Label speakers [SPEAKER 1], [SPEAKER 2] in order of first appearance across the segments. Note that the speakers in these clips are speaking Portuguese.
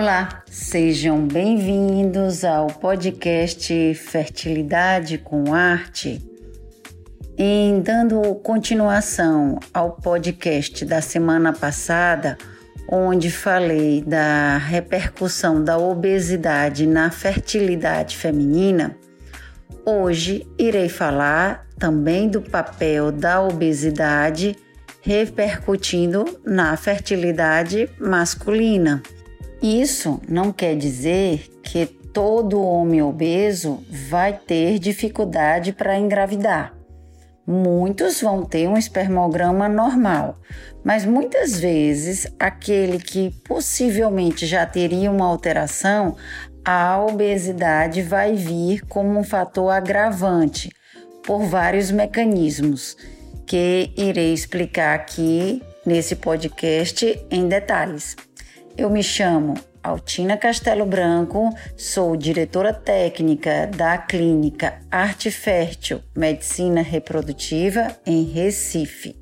[SPEAKER 1] Olá, sejam bem-vindos ao podcast Fertilidade com Arte. Em dando continuação ao podcast da semana passada, onde falei da repercussão da obesidade na fertilidade feminina, hoje irei falar também do papel da obesidade repercutindo na fertilidade masculina. Isso não quer dizer que todo homem obeso vai ter dificuldade para engravidar. Muitos vão ter um espermograma normal, mas muitas vezes aquele que possivelmente já teria uma alteração, a obesidade vai vir como um fator agravante por vários mecanismos que irei explicar aqui nesse podcast em detalhes. Eu me chamo Altina Castelo Branco, sou diretora técnica da clínica Arte Fértil Medicina Reprodutiva em Recife.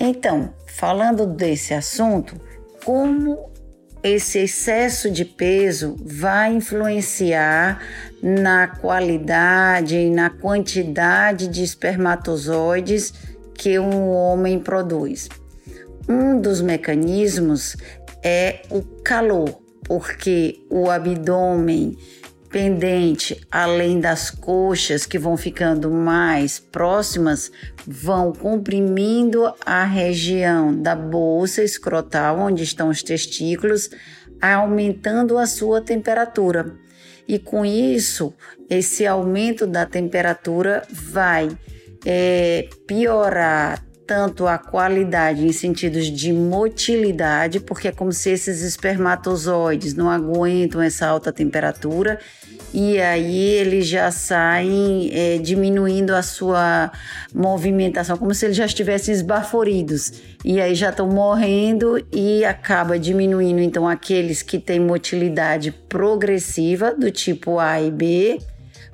[SPEAKER 1] Então, falando desse assunto, como esse excesso de peso vai influenciar na qualidade e na quantidade de espermatozoides que um homem produz. Um dos mecanismos é o calor, porque o abdômen pendente, além das coxas que vão ficando mais próximas, vão comprimindo a região da bolsa escrotal, onde estão os testículos, aumentando a sua temperatura. E com isso, esse aumento da temperatura vai é, piorar tanto a qualidade em sentidos de motilidade, porque é como se esses espermatozoides não aguentam essa alta temperatura e aí eles já saem é, diminuindo a sua movimentação, como se eles já estivessem esbaforidos. E aí já estão morrendo e acaba diminuindo então aqueles que têm motilidade progressiva do tipo A e B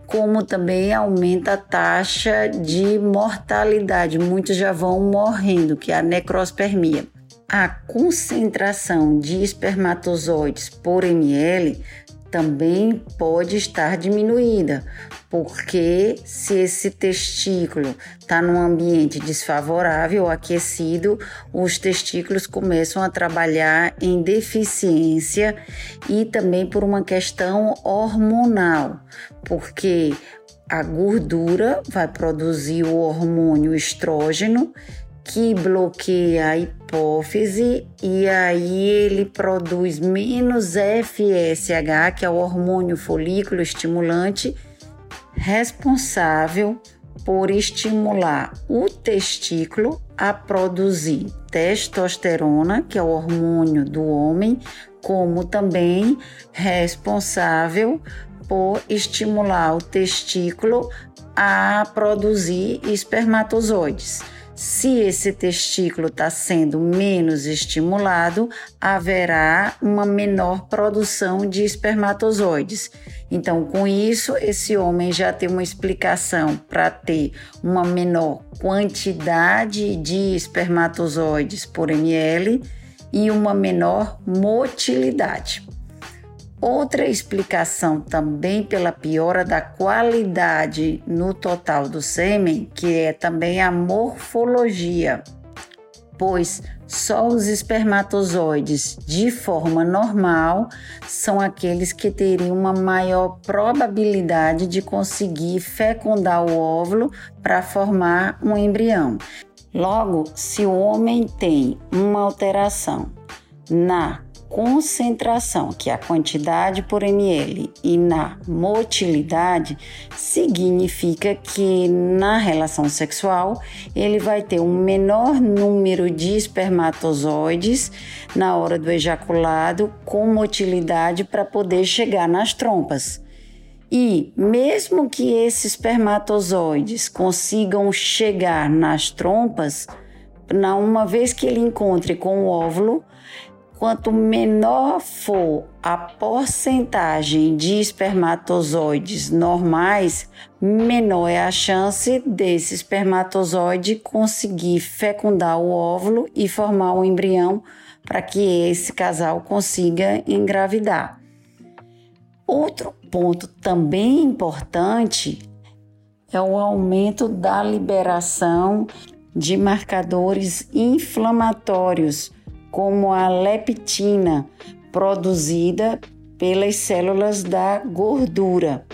[SPEAKER 1] como também aumenta a taxa de mortalidade. Muitos já vão morrendo, que é a necrospermia. A concentração de espermatozoides por ml também pode estar diminuída, porque se esse testículo está num ambiente desfavorável, aquecido, os testículos começam a trabalhar em deficiência e também por uma questão hormonal, porque a gordura vai produzir o hormônio estrógeno que bloqueia a hipófise e aí ele produz menos FSH, que é o hormônio folículo estimulante, responsável por estimular o testículo a produzir testosterona, que é o hormônio do homem, como também responsável por estimular o testículo a produzir espermatozoides. Se esse testículo está sendo menos estimulado, haverá uma menor produção de espermatozoides. Então, com isso, esse homem já tem uma explicação para ter uma menor quantidade de espermatozoides por ml e uma menor motilidade. Outra explicação também pela piora da qualidade no total do sêmen, que é também a morfologia, pois só os espermatozoides de forma normal são aqueles que teriam uma maior probabilidade de conseguir fecundar o óvulo para formar um embrião. Logo, se o homem tem uma alteração na concentração, que é a quantidade por ml, e na motilidade, significa que na relação sexual ele vai ter um menor número de espermatozoides na hora do ejaculado com motilidade para poder chegar nas trompas. E mesmo que esses espermatozoides consigam chegar nas trompas, na uma vez que ele encontre com o óvulo, quanto menor for a porcentagem de espermatozoides normais, menor é a chance desse espermatozoide conseguir fecundar o óvulo e formar um embrião para que esse casal consiga engravidar. Outro ponto também importante é o aumento da liberação de marcadores inflamatórios, como a leptina, produzida pelas células da gordura.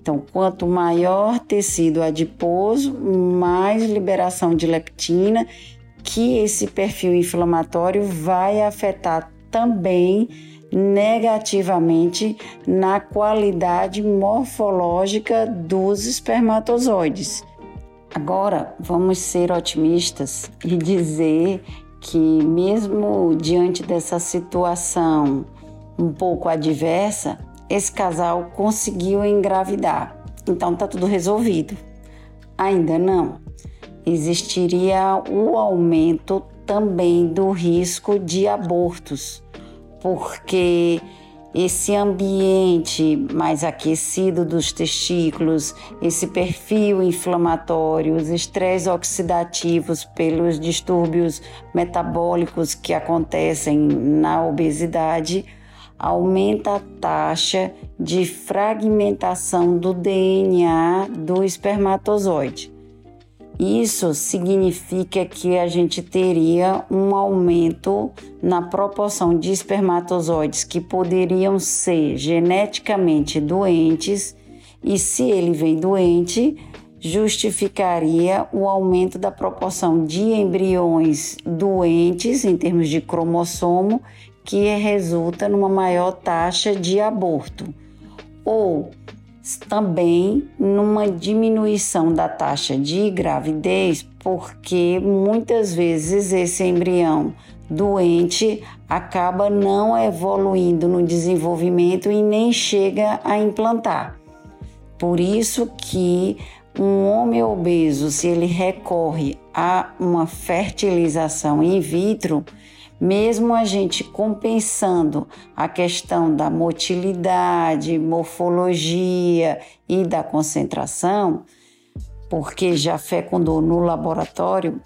[SPEAKER 1] Então, quanto maior tecido adiposo, mais liberação de leptina, que esse perfil inflamatório vai afetar também negativamente na qualidade morfológica dos espermatozoides. Agora, vamos ser otimistas e dizer que, mesmo diante dessa situação um pouco adversa, esse casal conseguiu engravidar. Então tá tudo resolvido. Ainda não. Existiria o aumento também do risco de abortos, porque esse ambiente mais aquecido dos testículos, esse perfil inflamatório, os estresses oxidativos pelos distúrbios metabólicos que acontecem na obesidade, aumenta a taxa de fragmentação do DNA do espermatozoide. Isso significa que a gente teria um aumento na proporção de espermatozoides que poderiam ser geneticamente doentes, e se ele vem doente, justificaria o aumento da proporção de embriões doentes em termos de cromossomo, que resulta numa maior taxa de aborto. Ou também numa diminuição da taxa de gravidez, porque muitas vezes esse embrião doente acaba não evoluindo no desenvolvimento e nem chega a implantar. Por isso que um homem obeso, se ele recorre a uma fertilização in vitro, mesmo a gente compensando a questão da motilidade, morfologia e da concentração, porque já fecundou no laboratório,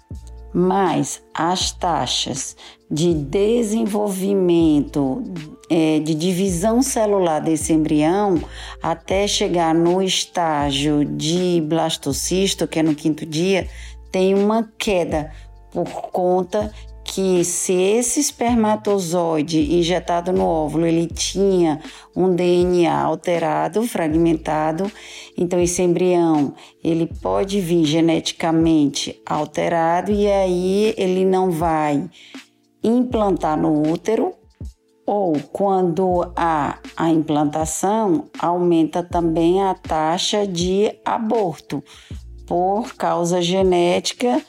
[SPEAKER 1] mas as taxas de desenvolvimento, é, de divisão celular desse embrião, até chegar no estágio de blastocisto, que é no quinto dia, tem uma queda por conta que se esse espermatozoide injetado no óvulo ele tinha um DNA alterado, fragmentado, então esse embrião ele pode vir geneticamente alterado e aí ele não vai implantar no útero ou quando há a implantação aumenta também a taxa de aborto por causa genética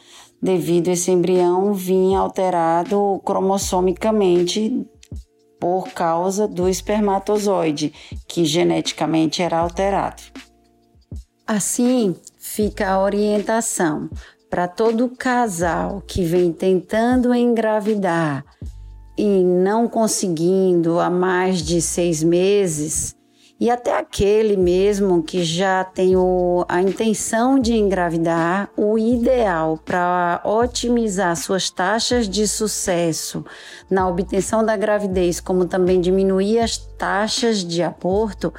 [SPEAKER 1] devido a esse embrião vir alterado cromossomicamente por causa do espermatozoide, que geneticamente era alterado. Assim, fica a orientação para todo casal que vem tentando engravidar e não conseguindo há mais de seis meses e até aquele mesmo que já tem o, a intenção de engravidar, o ideal para otimizar suas taxas de sucesso na obtenção da gravidez, como também diminuir as taxas de aborto,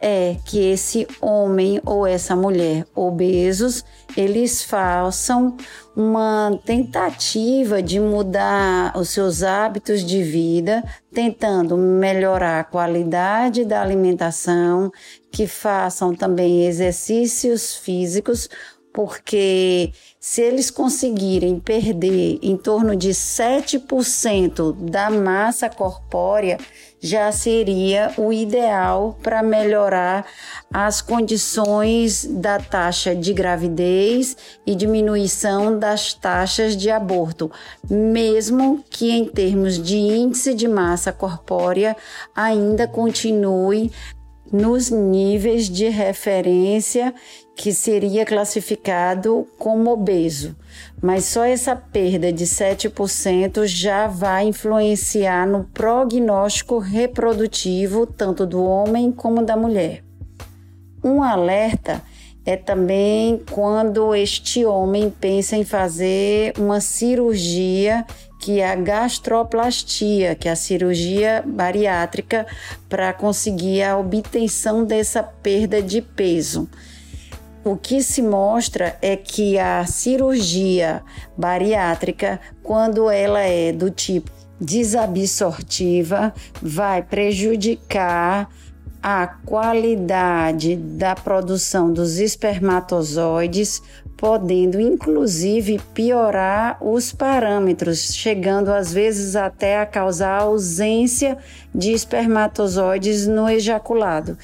[SPEAKER 1] é que esse homem ou essa mulher obesos eles façam uma tentativa de mudar os seus hábitos de vida, tentando melhorar a qualidade da alimentação, que façam também exercícios físicos, porque se eles conseguirem perder em torno de 7% da massa corpórea, já seria o ideal para melhorar as condições da taxa de gravidez e diminuição das taxas de aborto, mesmo que em termos de índice de massa corpórea ainda continue nos níveis de referência que seria classificado como obeso, mas só essa perda de 7% já vai influenciar no prognóstico reprodutivo tanto do homem como da mulher. Um alerta é também quando este homem pensa em fazer uma cirurgia que é a gastroplastia, que é a cirurgia bariátrica para conseguir a obtenção dessa perda de peso. O que se mostra é que a cirurgia bariátrica, quando ela é do tipo desabsortiva, vai prejudicar a qualidade da produção dos espermatozoides, podendo inclusive piorar os parâmetros, chegando às vezes até a causar ausência de espermatozoides no ejaculado.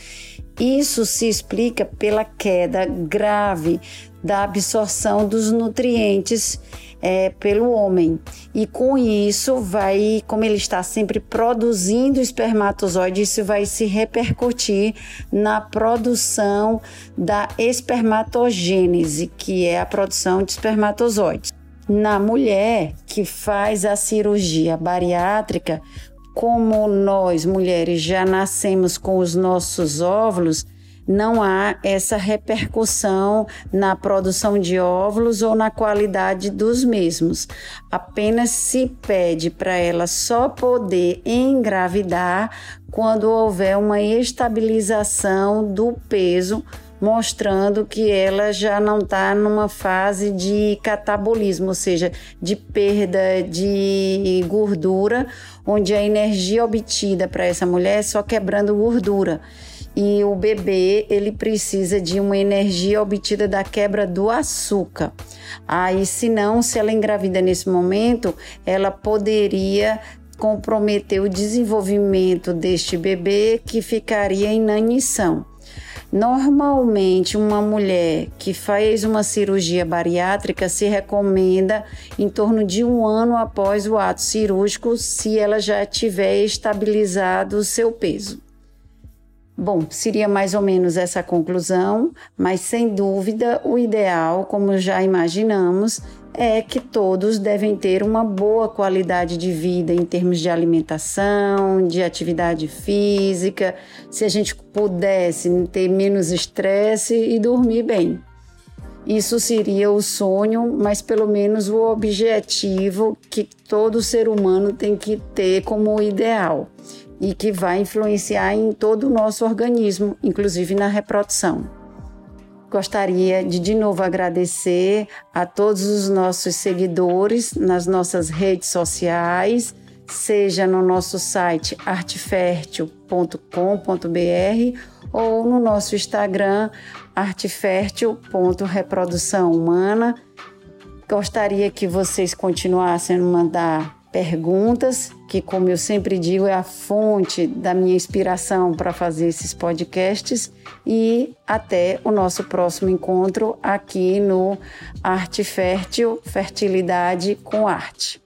[SPEAKER 1] Isso se explica pela queda grave da absorção dos nutrientes é, pelo homem. E com isso, vai, como ele está sempre produzindo espermatozoide, isso vai se repercutir na produção da espermatogênese, que é a produção de espermatozoides. Na mulher que faz a cirurgia bariátrica, como nós mulheres já nascemos com os nossos óvulos, não há essa repercussão na produção de óvulos ou na qualidade dos mesmos. Apenas se pede para ela só poder engravidar quando houver uma estabilização do peso mostrando que ela já não está numa fase de catabolismo, ou seja, de perda de gordura, onde a energia obtida para essa mulher é só quebrando gordura. E o bebê, ele precisa de uma energia obtida da quebra do açúcar. Aí, se não, se ela engravida nesse momento, ela poderia comprometer o desenvolvimento deste bebê que ficaria em inanição. Normalmente, uma mulher que faz uma cirurgia bariátrica se recomenda em torno de um ano após o ato cirúrgico, se ela já tiver estabilizado o seu peso. Bom, seria mais ou menos essa conclusão, mas sem dúvida o ideal, como já imaginamos, é que todos devem ter uma boa qualidade de vida em termos de alimentação, de atividade física, se a gente pudesse ter menos estresse e dormir bem. Isso seria o sonho, mas pelo menos o objetivo que todo ser humano tem que ter como ideal e que vai influenciar em todo o nosso organismo, inclusive na reprodução. Gostaria de de novo agradecer a todos os nossos seguidores nas nossas redes sociais, seja no nosso site artefertil.com.br ou no nosso Instagram artefertil.reprodução humana. Gostaria que vocês continuassem a mandar perguntas, que, como eu sempre digo, é a fonte da minha inspiração para fazer esses podcasts. E até o nosso próximo encontro aqui no Arte Fértil Fertilidade com Arte.